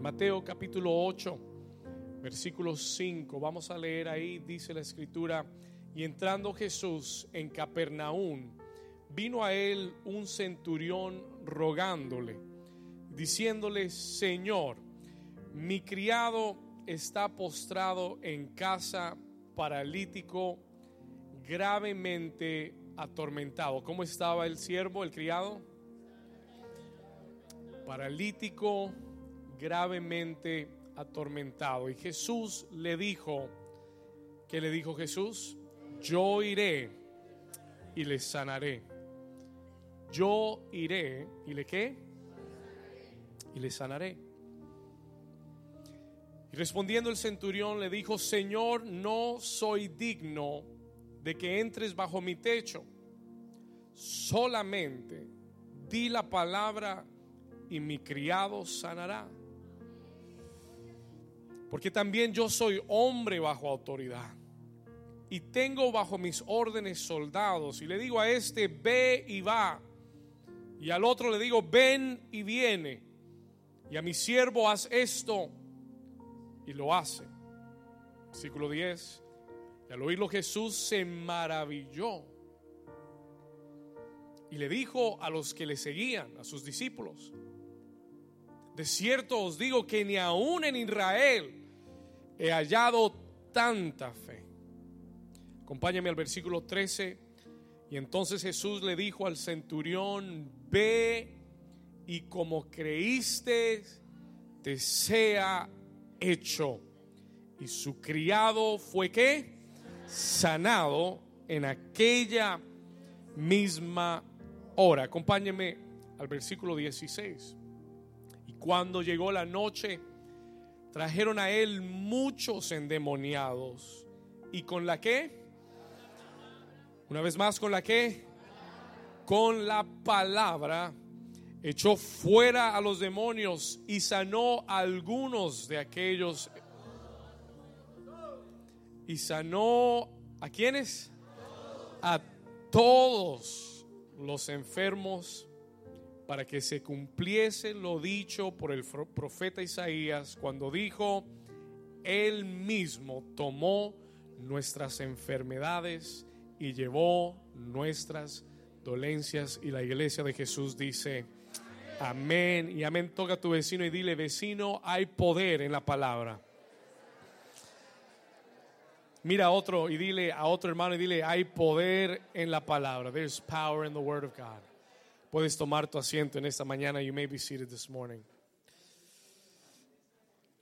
Mateo capítulo 8, versículo 5. Vamos a leer ahí, dice la escritura, y entrando Jesús en Capernaum, vino a él un centurión rogándole, diciéndole, Señor, mi criado está postrado en casa, paralítico, gravemente atormentado. ¿Cómo estaba el siervo, el criado? Paralítico, gravemente atormentado. Y Jesús le dijo, ¿qué le dijo Jesús? Yo iré y le sanaré. Yo iré y le qué? Y le sanaré. Y respondiendo el centurión le dijo, Señor, no soy digno de que entres bajo mi techo. Solamente di la palabra y mi criado sanará. Porque también yo soy hombre bajo autoridad. Y tengo bajo mis órdenes soldados. Y le digo a este, ve y va. Y al otro le digo, ven y viene. Y a mi siervo, haz esto. Y lo hace. Versículo 10. Y al oírlo Jesús se maravilló. Y le dijo a los que le seguían, a sus discípulos, de cierto os digo que ni aún en Israel he hallado tanta fe. Acompáñame al versículo 13. Y entonces Jesús le dijo al centurión, ve y como creíste, te sea hecho. Y su criado fue que sanado en aquella misma hora. Acompáñeme al versículo 16. Y cuando llegó la noche, trajeron a él muchos endemoniados. ¿Y con la qué? Una vez más, ¿con la qué? Con la palabra echó fuera a los demonios y sanó a algunos de aquellos. Y sanó a quienes? A todos los enfermos para que se cumpliese lo dicho por el profeta Isaías cuando dijo, Él mismo tomó nuestras enfermedades y llevó nuestras dolencias. Y la iglesia de Jesús dice, amén y amén. Toca a tu vecino y dile, vecino, hay poder en la palabra. Mira a otro y dile a otro hermano y dile, hay poder en la palabra. There's power in the word of God. Puedes tomar tu asiento en esta mañana. You may be seated this morning.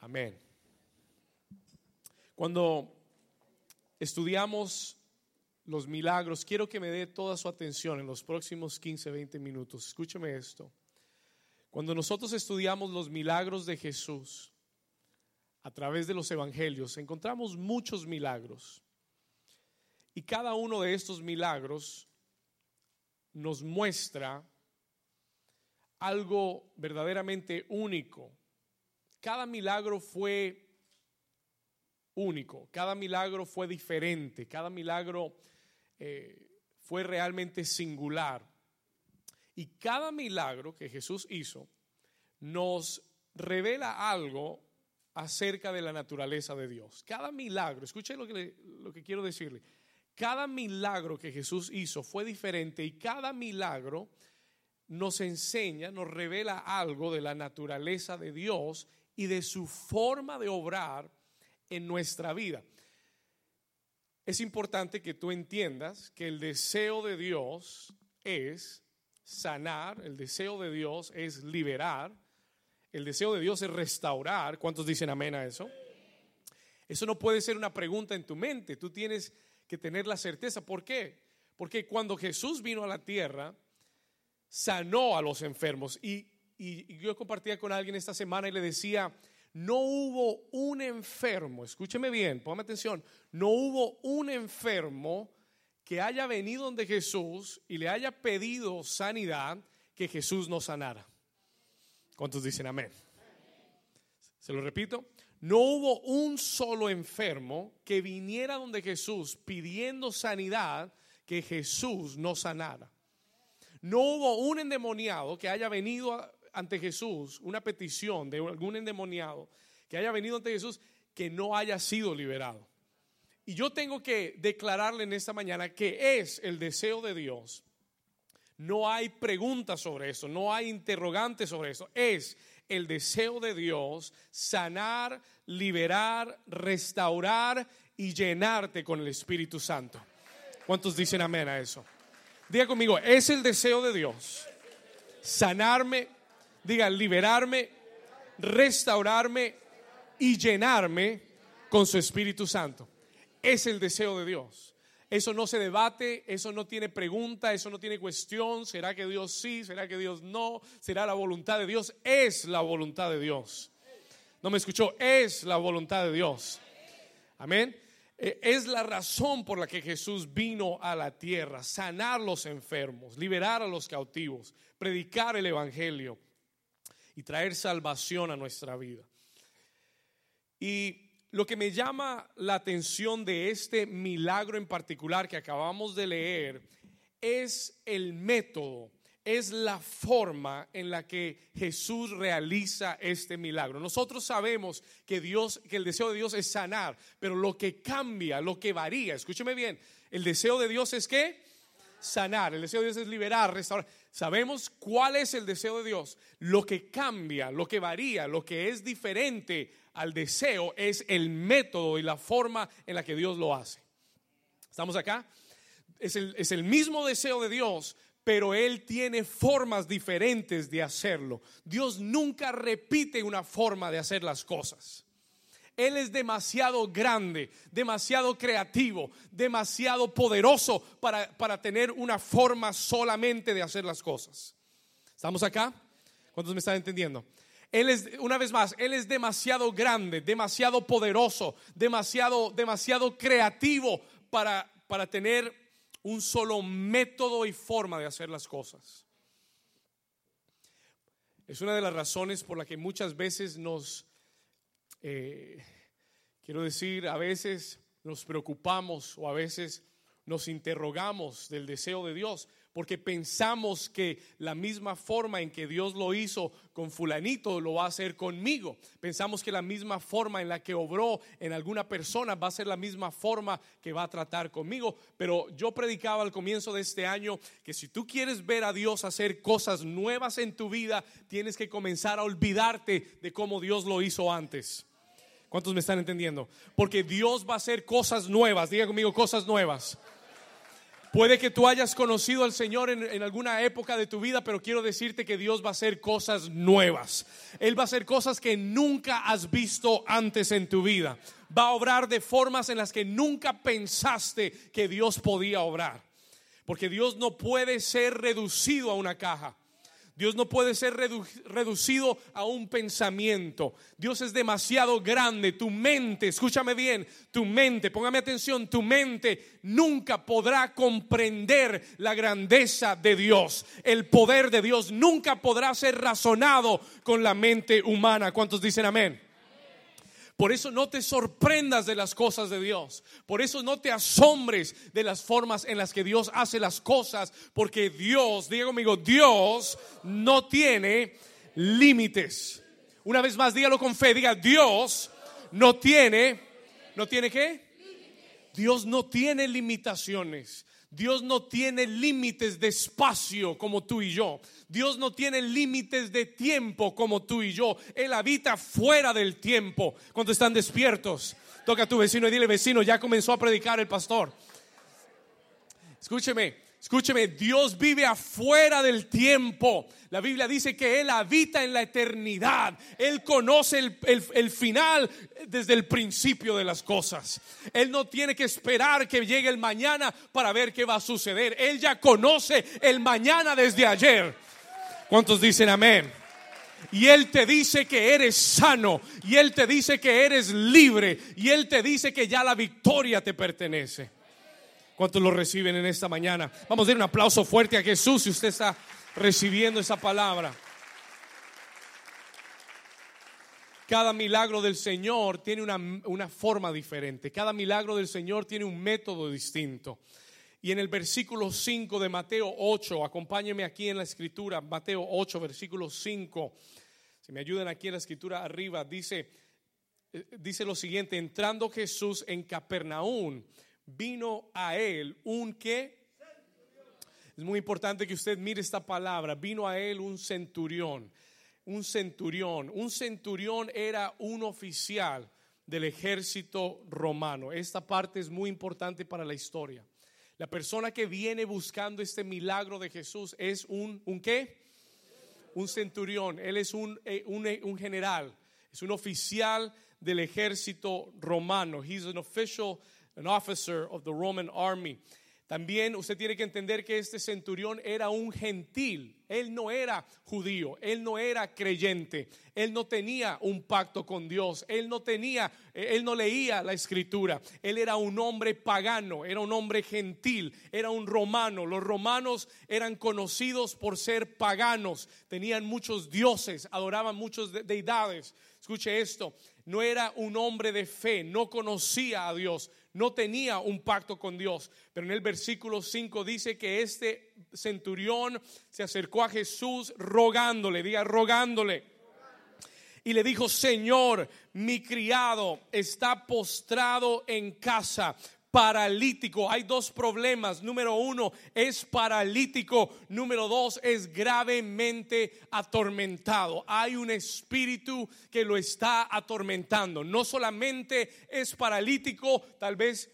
Amén. Cuando estudiamos los milagros, quiero que me dé toda su atención en los próximos 15, 20 minutos. Escúcheme esto. Cuando nosotros estudiamos los milagros de Jesús a través de los evangelios, encontramos muchos milagros. Y cada uno de estos milagros nos muestra algo verdaderamente único. Cada milagro fue único, cada milagro fue diferente, cada milagro eh, fue realmente singular. Y cada milagro que Jesús hizo nos revela algo acerca de la naturaleza de Dios. Cada milagro, escuchen lo que, lo que quiero decirle, cada milagro que Jesús hizo fue diferente y cada milagro nos enseña, nos revela algo de la naturaleza de Dios y de su forma de obrar en nuestra vida. Es importante que tú entiendas que el deseo de Dios es sanar, el deseo de Dios es liberar, el deseo de Dios es restaurar. ¿Cuántos dicen amén a eso? Eso no puede ser una pregunta en tu mente, tú tienes que tener la certeza. ¿Por qué? Porque cuando Jesús vino a la tierra, sanó a los enfermos. Y, yo compartía con alguien esta semana y le decía, no hubo un enfermo, escúcheme bien, póngame atención, no hubo un enfermo que haya venido donde Jesús y le haya pedido sanidad que Jesús no sanara. ¿Cuántos dicen amén? Se lo repito, no hubo un solo enfermo que viniera donde Jesús pidiendo sanidad que Jesús no sanara. No hubo un endemoniado que haya venido ante Jesús una petición de algún endemoniado que haya venido ante Jesús que no haya sido liberado. Y yo tengo que declararle en esta mañana que es el deseo de Dios. No hay preguntas sobre eso, no hay interrogantes sobre eso. Es el deseo de Dios sanar, liberar, restaurar y llenarte con el Espíritu Santo. ¿Cuántos dicen amén a eso? Diga conmigo, es el deseo de Dios sanarme, diga liberarme, restaurarme y llenarme con su Espíritu Santo. Es el deseo de Dios. Eso no se debate, eso no tiene pregunta, eso no tiene cuestión. ¿Será que Dios sí? ¿Será que Dios no? ¿Será la voluntad de Dios? Es la voluntad de Dios. No me escuchó, es la voluntad de Dios. Amén. Eh, es la razón por la que Jesús vino a la tierra, sanar los enfermos, liberar a los cautivos, predicar el Evangelio y traer salvación a nuestra vida. Y lo que me llama la atención de este milagro en particular que acabamos de leer es el método es la forma en la que Jesús realiza este milagro. Nosotros sabemos que Dios, que el deseo de Dios es sanar, pero lo que cambia, lo que varía, escúcheme bien, el deseo de Dios es que sanar, el deseo de Dios es liberar, restaurar. Sabemos cuál es el deseo de Dios. Lo que cambia, lo que varía, lo que es diferente al deseo es el método y la forma en la que Dios lo hace. ¿Estamos acá? Es el, es el mismo deseo de Dios, pero Él tiene formas diferentes de hacerlo. Dios nunca repite una forma de hacer las cosas. Él es demasiado grande, demasiado creativo, demasiado poderoso para, para, tener una forma solamente de hacer las cosas. ¿Estamos acá? ¿Cuántos me están entendiendo? Él es, una vez más, Él es demasiado grande, demasiado poderoso, demasiado, demasiado creativo para, para tener un solo método y forma de hacer las cosas. Es una de las razones por la que muchas veces nos, eh, quiero decir, a veces nos preocupamos o a veces nos interrogamos del deseo de Dios porque pensamos que la misma forma en que Dios lo hizo con fulanito lo va a hacer conmigo. Pensamos que la misma forma en la que obró en alguna persona va a ser la misma forma que va a tratar conmigo. Pero yo predicaba al comienzo de este año que si tú quieres ver a Dios hacer cosas nuevas en tu vida, tienes que comenzar a olvidarte de cómo Dios lo hizo antes. ¿Cuántos me están entendiendo? Porque Dios va a hacer cosas nuevas. Diga conmigo cosas nuevas. Puede que tú hayas conocido al Señor en, alguna época de tu vida, pero quiero decirte que Dios va a hacer cosas nuevas. Él va a hacer cosas que nunca has visto antes en tu vida. Va a obrar de formas en las que nunca pensaste que Dios podía obrar. Porque Dios no puede ser reducido a una caja. Dios no puede ser reducido a un pensamiento. Dios es demasiado grande. Tu mente, escúchame bien, tu mente, póngame atención, tu mente nunca podrá comprender la grandeza de Dios. El poder de Dios nunca podrá ser razonado con la mente humana. ¿Cuántos dicen amén? Por eso no te sorprendas de las cosas de Dios. Por eso no te asombres de las formas en las que Dios hace las cosas. Porque Dios, diga conmigo, Dios no tiene límites. Una vez más, dígalo con fe. Diga, Dios no tiene, ¿no tiene qué? Dios no tiene limitaciones. Dios no tiene límites de espacio como tú y yo. Dios no tiene límites de tiempo como tú y yo. Él habita fuera del tiempo cuando están despiertos. Toca a tu vecino y dile, vecino, ya comenzó a predicar el pastor. Escúcheme, Escúcheme, Dios vive afuera del tiempo. La Biblia dice que Él habita en la eternidad. Él conoce el, final desde el principio de las cosas. Él no tiene que esperar que llegue el mañana para ver qué va a suceder. Él ya conoce el mañana desde ayer. ¿Cuántos dicen amén? Y Él te dice que eres sano. Y Él te dice que eres libre. Y Él te dice que ya la victoria te pertenece. ¿Cuántos lo reciben en esta mañana? Vamos a dar un aplauso fuerte a Jesús si usted está recibiendo esa palabra. Cada milagro del Señor tiene una, una, forma diferente. Cada milagro del Señor tiene un método distinto. Y en el versículo 5 de Mateo 8, acompáñeme aquí en la escritura, Mateo 8, versículo 5. Si me ayudan aquí en la escritura arriba, dice, eh, dice lo siguiente, entrando Jesús en Capernaum, vino a él un que es muy importante que usted mire esta palabra. Vino a él un centurión, un centurión. Un centurión era un oficial del ejército romano. Esta parte es muy importante para la historia. La persona que viene buscando este milagro de Jesús es un, ¿un qué? Un centurión. Él es un, eh, un, eh, un general, es un oficial del ejército romano. He's an official, an officer of the Roman army. También usted tiene que entender que este centurión era un gentil. Él no era judío, él no era creyente, él no tenía un pacto con Dios, él no tenía, él no leía la escritura. Él era un hombre pagano, era un hombre gentil, era un romano. Los romanos eran conocidos por ser paganos, tenían muchos dioses, adoraban muchas deidades. Escuche esto, no era un hombre de fe, no conocía a Dios, no tenía un pacto con Dios. Pero en el versículo 5 dice que este centurión se acercó a Jesús rogándole, diga rogándole. Y le dijo, Señor, mi criado está postrado en casa, paralítico. Hay dos problemas. Número uno, es paralítico. Número dos, es gravemente atormentado. Hay un espíritu que lo está atormentando. No solamente es paralítico, tal vez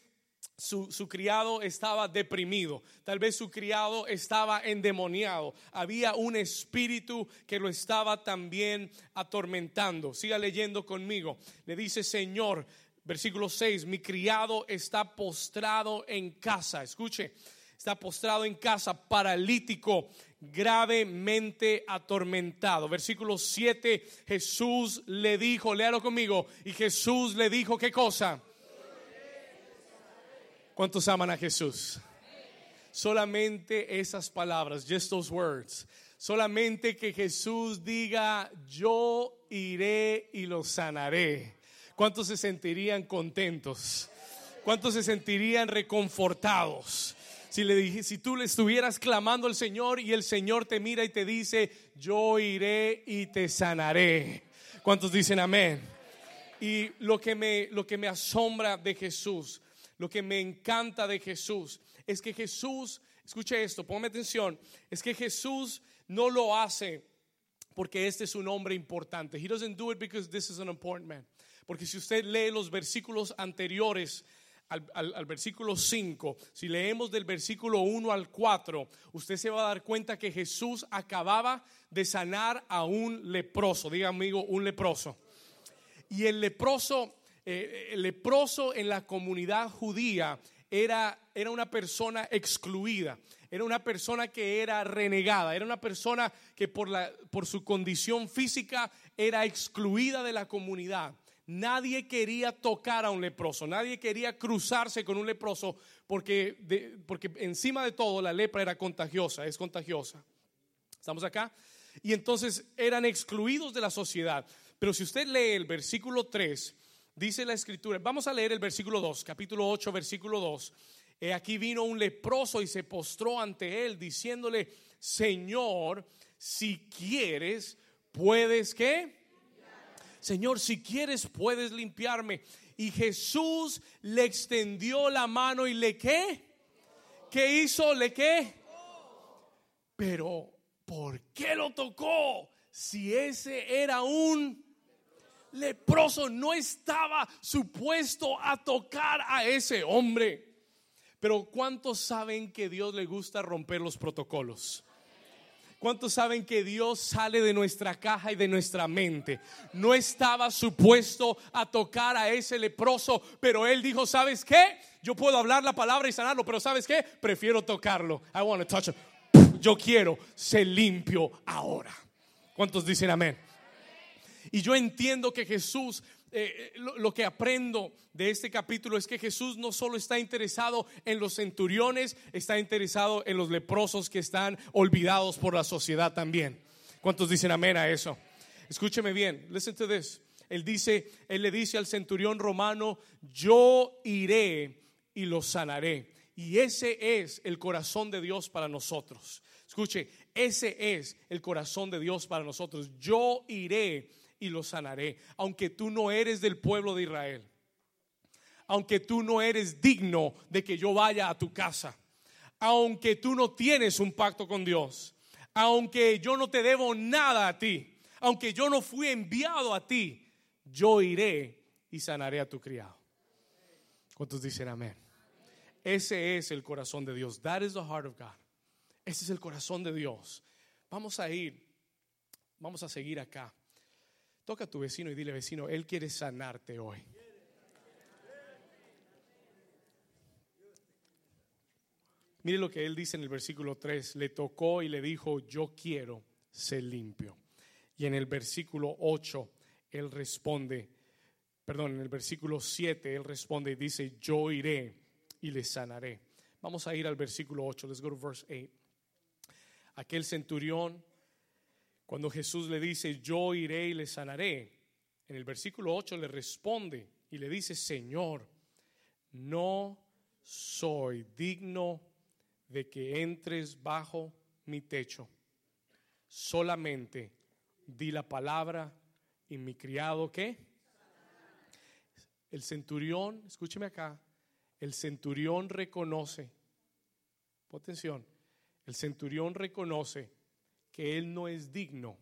su, su, criado estaba deprimido, tal vez su criado estaba endemoniado, había un espíritu que lo estaba también atormentando. Siga leyendo conmigo. Le dice, Señor, Versículo 6, mi criado está postrado en casa. Escuche, está postrado en casa, paralítico, gravemente atormentado. Versículo 7, Jesús le dijo, léalo conmigo, y Jesús le dijo, ¿qué cosa? ¿Cuántos aman a Jesús? Solamente esas palabras, just those words. Solamente que Jesús diga, yo iré y lo sanaré ¿Cuántos se sentirían contentos? ¿Cuántos se sentirían reconfortados? Si, le si tú le estuvieras clamando al Señor y el Señor te mira y te dice, yo iré y te sanaré. ¿Cuántos dicen amén? Y lo que me, lo que me asombra de Jesús, lo que me encanta de Jesús, es que Jesús, escuche esto, ponme atención, es que Jesús no lo hace porque este es un hombre importante. He doesn't do it because this is an important man. Porque si usted lee los versículos anteriores al, versículo 5, si leemos del versículo 1 al 4, usted se va a dar cuenta que Jesús acababa de sanar a un leproso. Diga amigo, un leproso. Y el leproso, eh, el leproso en la comunidad judía era, era una persona excluida era una persona que era renegada, era una persona que por, la, por su condición física era excluida de la comunidad. Nadie quería tocar a un leproso, nadie quería cruzarse con un leproso porque, porque encima de todo la lepra era contagiosa, es contagiosa. ¿Estamos acá? Y entonces eran excluidos de la sociedad. Pero si usted lee el versículo 3, dice la escritura, vamos a leer el versículo 2, capítulo 8, versículo 2. aquí vino un leproso y se postró ante él diciéndole, Señor, si quieres, puedes que Señor, si quieres puedes limpiarme. Y Jesús le extendió la mano y le qué? ¿Qué hizo? ¿Le qué? Pero, ¿por qué lo tocó? Si ese era un leproso, no estaba supuesto a tocar a ese hombre. Pero ¿cuántos saben que Dios le gusta romper los protocolos? ¿Cuántos saben que Dios sale de nuestra caja y de nuestra mente? No estaba supuesto a tocar a ese leproso, pero él dijo, ¿sabes qué? Yo puedo hablar la palabra y sanarlo, pero ¿sabes qué? Prefiero tocarlo. I want to touch him. Yo quiero ser limpio ahora. ¿Cuántos dicen amén? Y yo entiendo que Jesús eh, lo, que aprendo de este capítulo es que Jesús no solo está interesado en los centuriones, está interesado en los leprosos que están olvidados por la sociedad también. ¿Cuántos dicen amén a eso? Escúcheme bien, listen to this. Él dice, él le dice al centurión romano, yo iré y lo sanaré. Y ese es el corazón de Dios para nosotros. Escuche, ese es el corazón de Dios para nosotros. Yo iré y lo sanaré, aunque tú no eres del pueblo de Israel. Aunque tú no eres digno de que yo vaya a tu casa. Aunque tú no tienes un pacto con Dios. Aunque yo no te debo nada a ti. Aunque yo no fui enviado a ti. Yo iré y sanaré a tu criado. ¿Cuántos dicen amén? Ese es el corazón de Dios. That is the heart of God. Ese es el corazón de Dios. Vamos a ir, vamos a seguir acá. Toca a tu vecino y dile, vecino, Él quiere sanarte hoy. Mire lo que Él dice en el versículo 3. Le tocó y le dijo, yo quiero ser limpio. Y en el versículo 8, Él responde, perdón, en el versículo 7, Él responde y dice, yo iré y le sanaré. Vamos a ir al versículo 8. Let's go to verse 8. Aquel centurión, cuando Jesús le dice, yo iré y le sanaré, en el versículo 8 le responde y le dice, Señor, no soy digno de que entres bajo mi techo. Solamente di la palabra y mi criado, ¿qué? El centurión, escúcheme acá, el centurión reconoce, atención, el centurión reconoce que él no es digno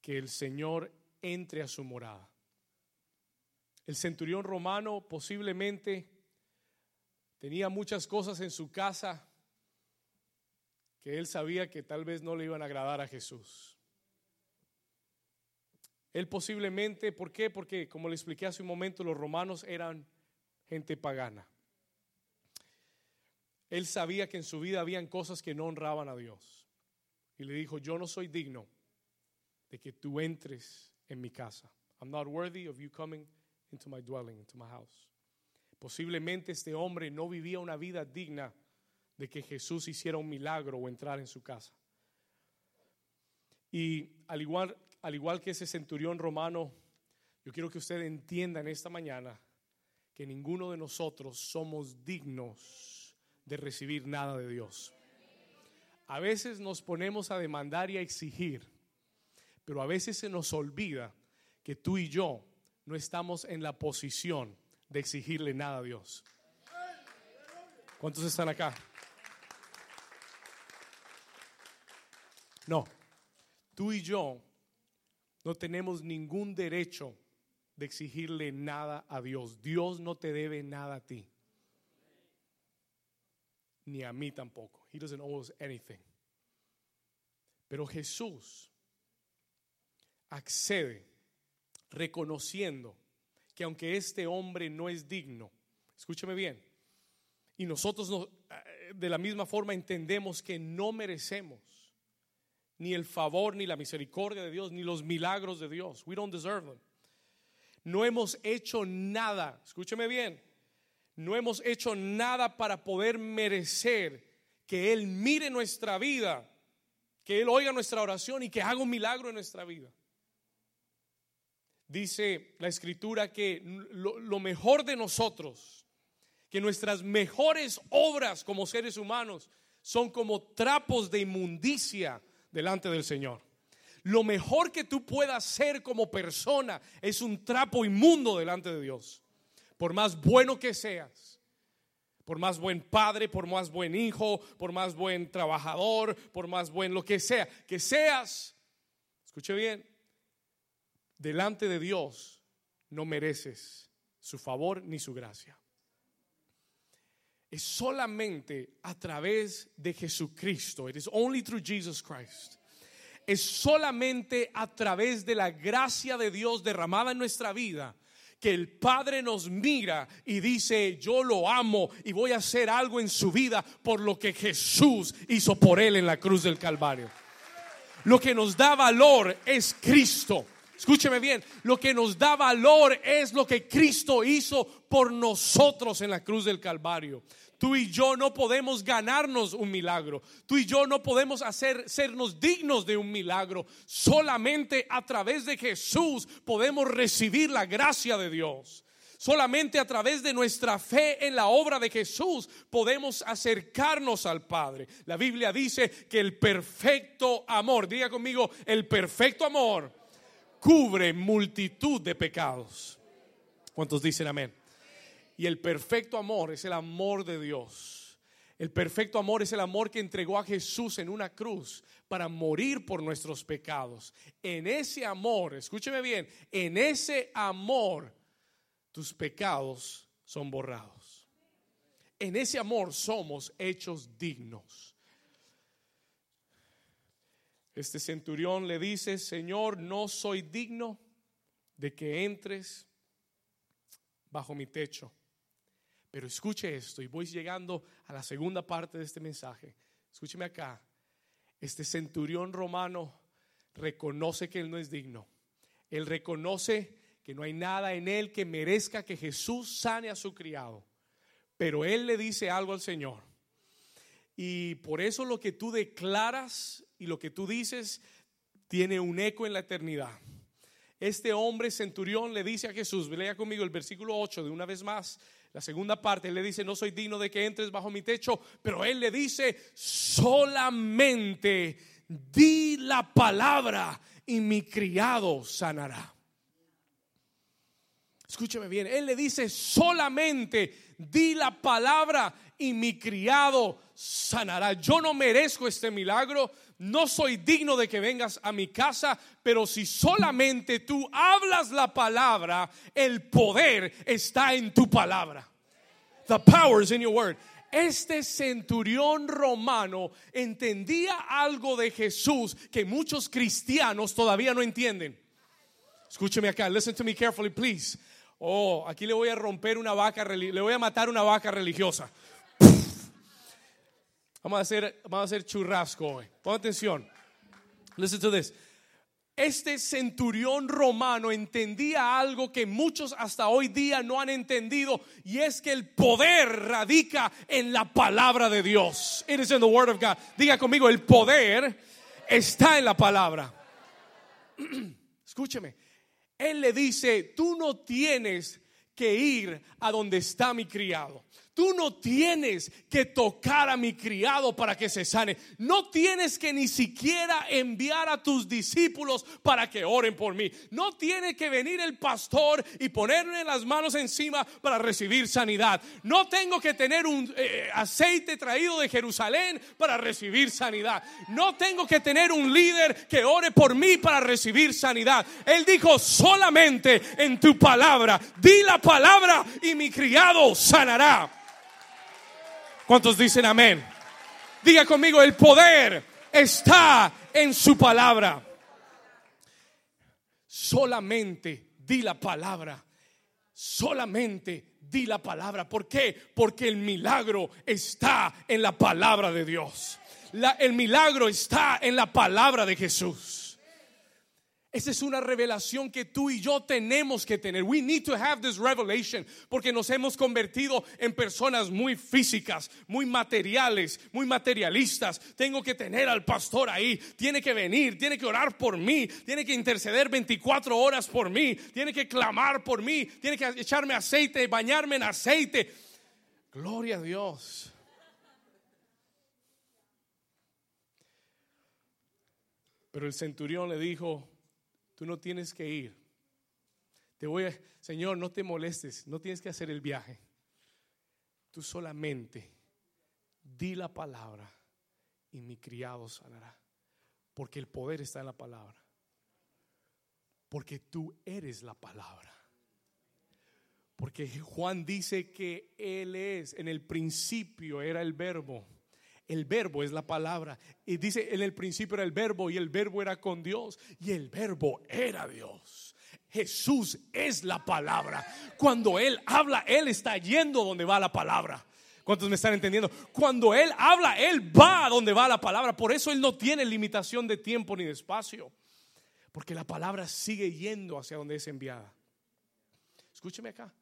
que el Señor entre a su morada. El centurión romano posiblemente tenía muchas cosas en su casa que él sabía que tal vez no le iban a agradar a Jesús. Él posiblemente, ¿por qué? Porque como le expliqué hace un momento, los romanos eran gente pagana. Él sabía que en su vida habían cosas que no honraban a Dios. Y le dijo, yo no soy digno de que tú entres en mi casa. I'm not worthy of you coming into my dwelling, into my house. Posiblemente este hombre no vivía una vida digna de que Jesús hiciera un milagro o entrar en su casa. Y al igual, al igual que ese centurión romano, yo quiero que usted entienda en esta mañana que ninguno de nosotros somos dignos de recibir nada de Dios. A veces nos ponemos a demandar y a exigir, pero a veces se nos olvida que tú y yo no estamos en la posición de exigirle nada a Dios. ¿Cuántos están acá? No, tú y yo no tenemos ningún derecho de exigirle nada a Dios. Dios no te debe nada a ti. Ni a mí tampoco. He doesn't owe us anything. Pero Jesús accede reconociendo que aunque este hombre no es digno, escúcheme bien, y nosotros eh, de la misma forma entendemos que no merecemos ni el favor, ni la misericordia de Dios, ni los milagros de Dios. We don't deserve them. No hemos hecho nada, escúcheme bien, no hemos hecho nada para poder merecer que Él mire nuestra vida, que Él oiga nuestra oración y que haga un milagro en nuestra vida. Dice la escritura que lo, mejor de nosotros, que nuestras mejores obras como seres humanos son como trapos de inmundicia delante del Señor. Lo mejor que tú puedas ser como persona es un trapo inmundo delante de Dios. Por más bueno que seas, por más buen padre, por más buen hijo, por más buen trabajador, por más buen lo que sea, que seas, escuche bien, delante de Dios no mereces su favor ni su gracia. Es solamente a través de Jesucristo. It is only through Jesus Christ. Es solamente a través de la gracia de Dios derramada en nuestra vida que el Padre nos mira y dice, yo lo amo y voy a hacer algo en su vida por lo que Jesús hizo por él en la cruz del Calvario. Lo que nos da valor es Cristo. Escúcheme bien, lo que nos da valor es lo que Cristo hizo por nosotros en la cruz del Calvario. Tú y yo no podemos ganarnos un milagro. Tú y yo no podemos hacer sernos dignos de un milagro. Solamente a través de Jesús podemos recibir la gracia de Dios. Solamente a través de nuestra fe en la obra de Jesús podemos acercarnos al Padre. La Biblia dice que el perfecto amor, diga conmigo, el perfecto amor cubre multitud de pecados. ¿Cuántos dicen amén? Y el perfecto amor es el amor de Dios. El perfecto amor es el amor que entregó a Jesús en una cruz para morir por nuestros pecados. En ese amor, escúcheme bien, en ese amor tus pecados son borrados. En ese amor somos hechos dignos. Este centurión le dice, Señor, no soy digno de que entres bajo mi techo. Pero escuche esto y voy llegando a la segunda parte de este mensaje. Escúcheme acá. Este centurión romano reconoce que él no es digno. Él reconoce que no hay nada en él que merezca que Jesús sane a su criado. Pero él le dice algo al Señor. Y por eso lo que tú declaras y lo que tú dices tiene un eco en la eternidad. Este hombre centurión le dice a Jesús, lea conmigo el versículo 8 de una vez más, la segunda parte, él le dice, no soy digno de que entres bajo mi techo, pero él le dice, solamente di la palabra y mi criado sanará. Escúcheme bien, él le dice, solamente di la palabra y mi criado sanará. Yo no merezco este milagro, no soy digno de que vengas a mi casa, pero si solamente tú hablas la palabra, el poder está en tu palabra. The power is in your word. Este centurión romano entendía algo de Jesús que muchos cristianos todavía no entienden. Escúcheme acá, listen to me carefully, please. Oh, aquí le voy a romper una vaca, le voy a matar una vaca religiosa. Vamos a hacer, vamos a hacer churrasco hoy. Pon atención. Listen to this. Este centurión romano entendía algo que muchos hasta hoy día no han entendido y es que el poder radica en la palabra de Dios. It is in the word of God. Diga conmigo, el poder está en la palabra. Escúcheme. Él le dice, tú no tienes que ir a donde está mi criado. Tú no tienes que tocar a mi criado para que se sane. No tienes que ni siquiera enviar a tus discípulos para que oren por mí. No tiene que venir el pastor y ponerle las manos encima para recibir sanidad. No tengo que tener un eh, aceite traído de Jerusalén para recibir sanidad. No tengo que tener un líder que ore por mí para recibir sanidad. Él dijo solamente en tu palabra. Di la palabra y mi criado sanará. ¿Cuántos dicen amén? Diga conmigo, el poder está en su palabra. Solamente di la palabra. Solamente di la palabra. ¿Por qué? Porque el milagro está en la palabra de Dios. el milagro está en la palabra de Jesús. Esa es una revelación que tú y yo tenemos que tener. We need to have this revelation porque nos hemos convertido en personas muy físicas, muy materiales, muy materialistas. Tengo que tener al pastor ahí, tiene que venir, tiene que orar por mí, tiene que interceder 24 horas por mí, tiene que clamar por mí, tiene que echarme aceite, bañarme en aceite. Gloria a Dios. Pero el centurión le dijo, Tú no tienes que ir. Te voy a, Señor, no te molestes, no tienes que hacer el viaje. Tú solamente di la palabra y mi criado sanará. Porque el poder está en la palabra. Porque tú eres la palabra. Porque Juan dice que Él es, en el principio era el verbo el verbo es la palabra. Y dice, en el principio era el verbo y el verbo era con Dios y el verbo era Dios. Jesús es la palabra. Cuando Él habla, Él está yendo donde va la palabra. ¿Cuántos me están entendiendo? Cuando Él habla, Él va a donde va la palabra. Por eso Él no tiene limitación de tiempo ni de espacio. Porque la palabra sigue yendo hacia donde es enviada. Escúcheme acá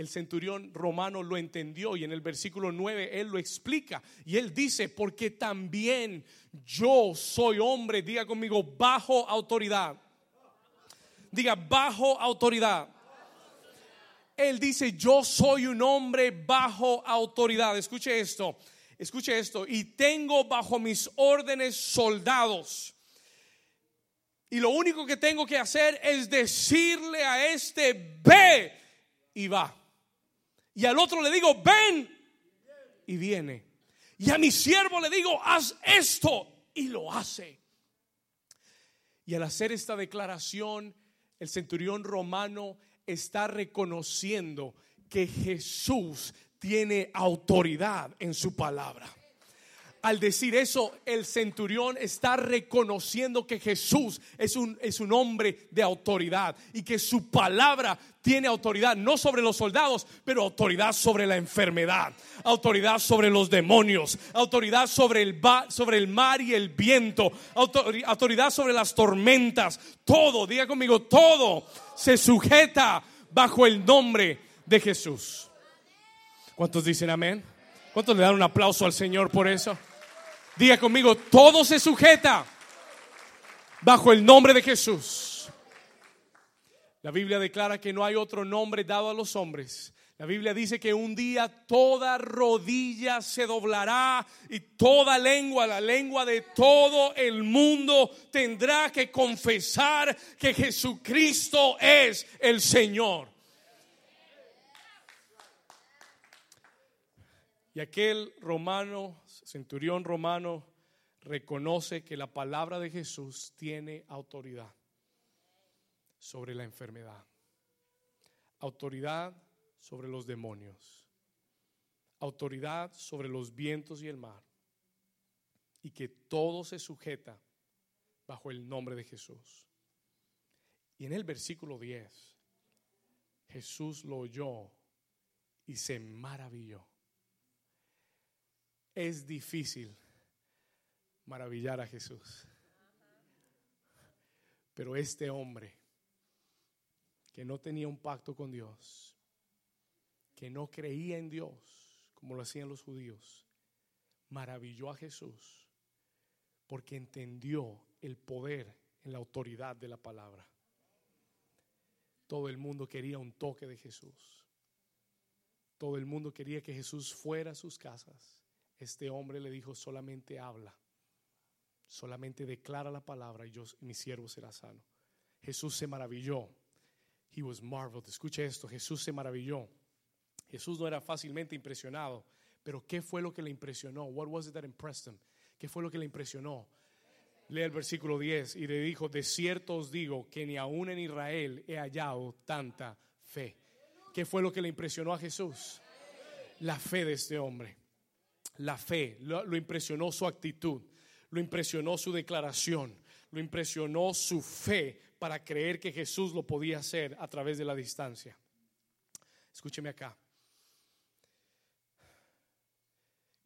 el centurión romano lo entendió y en el versículo 9 él lo explica y él dice, porque también yo soy hombre, diga conmigo, bajo autoridad. Diga, bajo autoridad. Él dice, yo soy un hombre bajo autoridad. Escuche esto, escuche esto. Y tengo bajo mis órdenes soldados. Y lo único que tengo que hacer es decirle a este, ve y va. Y al otro le digo, ven y viene. Y a mi siervo le digo, haz esto y lo hace. Y al hacer esta declaración, el centurión romano está reconociendo que Jesús tiene autoridad en su palabra. Al decir eso, el centurión está reconociendo que Jesús es un, hombre de autoridad y que su palabra tiene autoridad, no sobre los soldados, pero autoridad sobre la enfermedad, autoridad sobre los demonios, autoridad sobre el, sobre el mar y el viento, autoridad sobre las tormentas. Todo, diga conmigo, todo se sujeta bajo el nombre de Jesús. ¿Cuántos dicen amén? ¿Cuántos le dan un aplauso al Señor por eso? Diga conmigo, todo se sujeta bajo el nombre de Jesús. La Biblia declara que no hay otro nombre dado a los hombres. La Biblia dice que un día toda rodilla se doblará y toda lengua, la lengua de todo el mundo, tendrá que confesar que Jesucristo es el Señor. Y aquel romano centurión romano reconoce que la palabra de Jesús tiene autoridad sobre la enfermedad, autoridad sobre los demonios, autoridad sobre los vientos y el mar, y que todo se sujeta bajo el nombre de Jesús. Y en el versículo 10, Jesús lo oyó y se maravilló es difícil maravillar a Jesús. Pero este hombre que no tenía un pacto con Dios, que no creía en Dios como lo hacían los judíos, maravilló a Jesús porque entendió el poder en la autoridad de la palabra. Todo el mundo quería un toque de Jesús. Todo el mundo quería que Jesús fuera a sus casas este hombre le dijo, solamente habla, solamente declara la palabra y yo, mi siervo será sano. Jesús se maravilló. He was marveled. Escuche esto, Jesús se maravilló. Jesús no era fácilmente impresionado, pero ¿qué fue lo que le impresionó? What was it that impressed him? ¿Qué fue lo que le impresionó? Lee el versículo 10 y le dijo, de cierto os digo que ni aún en Israel he hallado tanta fe. ¿Qué fue lo que le impresionó a Jesús? La fe de este hombre la fe, lo, impresionó su actitud, lo impresionó su declaración, lo impresionó su fe para creer que Jesús lo podía hacer a través de la distancia. Escúcheme acá.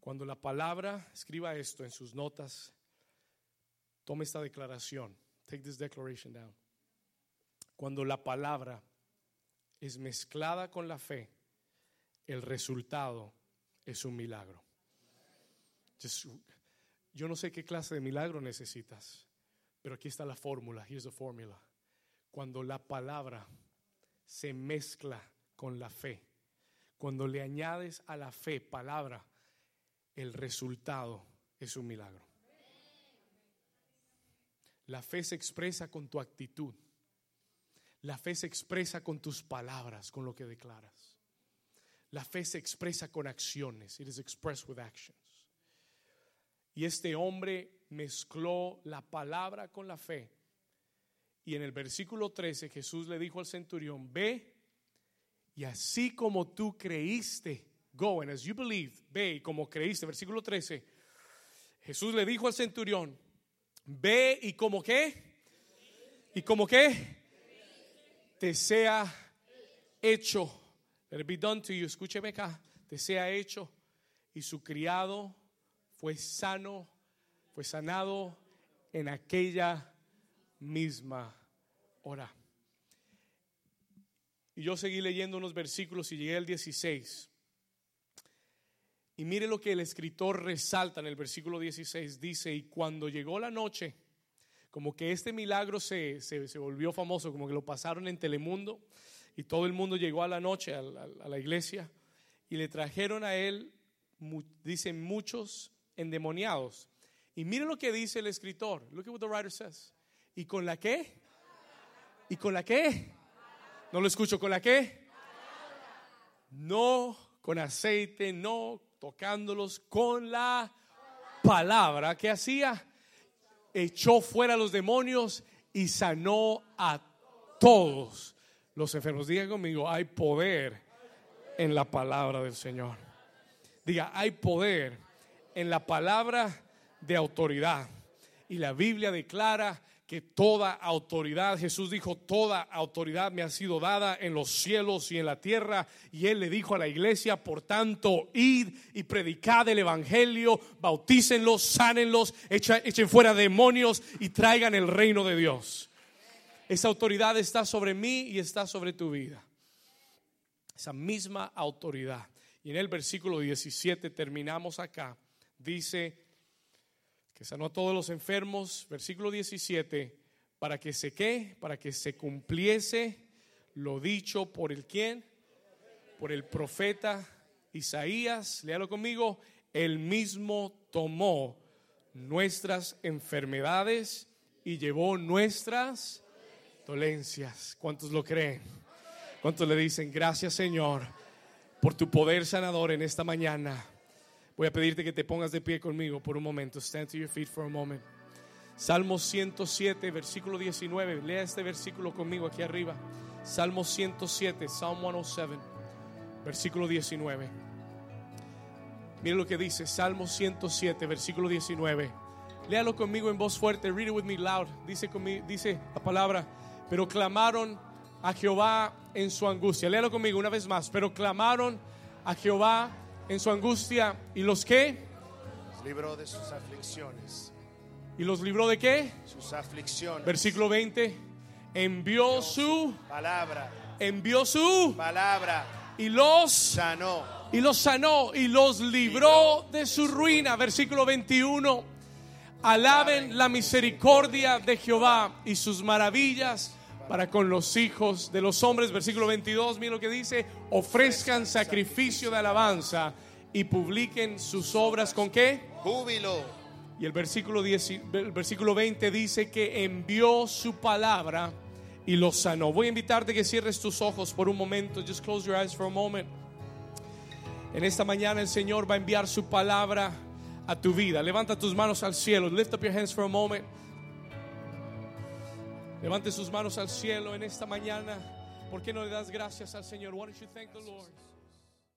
Cuando la palabra, escriba esto en sus notas, tome esta declaración. Take this declaration down. Cuando la palabra es mezclada con la fe, el resultado es un milagro yo no sé qué clase de milagro necesitas, pero aquí está la fórmula. Here's the formula. Cuando la palabra se mezcla con la fe, cuando le añades a la fe palabra, el resultado es un milagro. La fe se expresa con tu actitud. La fe se expresa con tus palabras, con lo que declaras. La fe se expresa con acciones. It is expressed with actions. Y este hombre mezcló la palabra con la fe. Y en el versículo 13 Jesús le dijo al centurión, ve y así como tú creíste, go and as you believe, ve y como creíste, versículo 13, Jesús le dijo al centurión, ve y como qué, y como qué, te sea hecho, let it be done to you, escúcheme acá, te sea hecho, y su criado fue sano, fue sanado en aquella misma hora. Y yo seguí leyendo unos versículos y llegué al 16. Y mire lo que el escritor resalta en el versículo 16. Dice, y cuando llegó la noche, como que este milagro se, se, se volvió famoso, como que lo pasaron en Telemundo. Y todo el mundo llegó a la noche a la, iglesia y le trajeron a él, dicen muchos endemoniados. Y mire lo que dice el escritor. Look at what the writer says. ¿Y con la qué? ¿Y con la qué? No lo escucho. ¿Con la qué? No con aceite, no tocándolos con la palabra. ¿Qué hacía? Echó fuera a los demonios y sanó a todos los enfermos. Diga conmigo, hay poder en la palabra del Señor. Diga, hay poder en la palabra de autoridad. Y la Biblia declara que toda autoridad, Jesús dijo, toda autoridad me ha sido dada en los cielos y en la tierra. Y Él le dijo a la iglesia, por tanto, id y predicad el Evangelio, bautícenlos, sánenlos, echen fuera demonios y traigan el reino de Dios. Esa autoridad está sobre mí y está sobre tu vida. Esa misma autoridad. Y en el versículo 17 terminamos acá. Dice que sanó a todos los enfermos, versículo 17, para que se qué, para que se cumpliese lo dicho por el quién, por el profeta Isaías, léalo conmigo, él mismo tomó nuestras enfermedades y llevó nuestras dolencias. ¿Cuántos lo creen? ¿Cuántos le dicen, gracias Señor por tu poder sanador en esta mañana? Voy a pedirte que te pongas de pie conmigo por un momento. Stand to your feet for a moment. Salmo 107, versículo 19. Lea este versículo conmigo aquí arriba. Salmo 107, Psalm 107, versículo 19. Mire lo que dice, Salmo 107, versículo 19. Léalo conmigo en voz fuerte. Read it with me loud. Dice, conmi- dice la palabra, pero clamaron a Jehová en su angustia. Léalo conmigo una vez más. Pero clamaron a Jehová en su angustia. ¿Y los qué? libró de sus aflicciones. ¿Y los libró de qué? Sus aflicciones. Versículo 20. Envió su, Palabra, envió su, palabra, y los, sanó. y los sanó, y los libró de su ruina. Versículo 21. Alaben la misericordia de Jehová y sus maravillas para con los hijos de los hombres. Versículo 22, mira lo que dice, ofrezcan sacrificio de alabanza y publiquen sus obras con qué? Júbilo. Y el versículo, 10, el versículo 20 dice que envió su palabra y los sanó. Voy a invitarte que cierres tus ojos por un momento. Just close your eyes for a moment. En esta mañana el Señor va a enviar su palabra a tu vida. Levanta tus manos al cielo. Lift up your hands for a moment. Levante sus manos al cielo en esta mañana. ¿Por qué no le das gracias al Señor? Why don't you thank the Lord?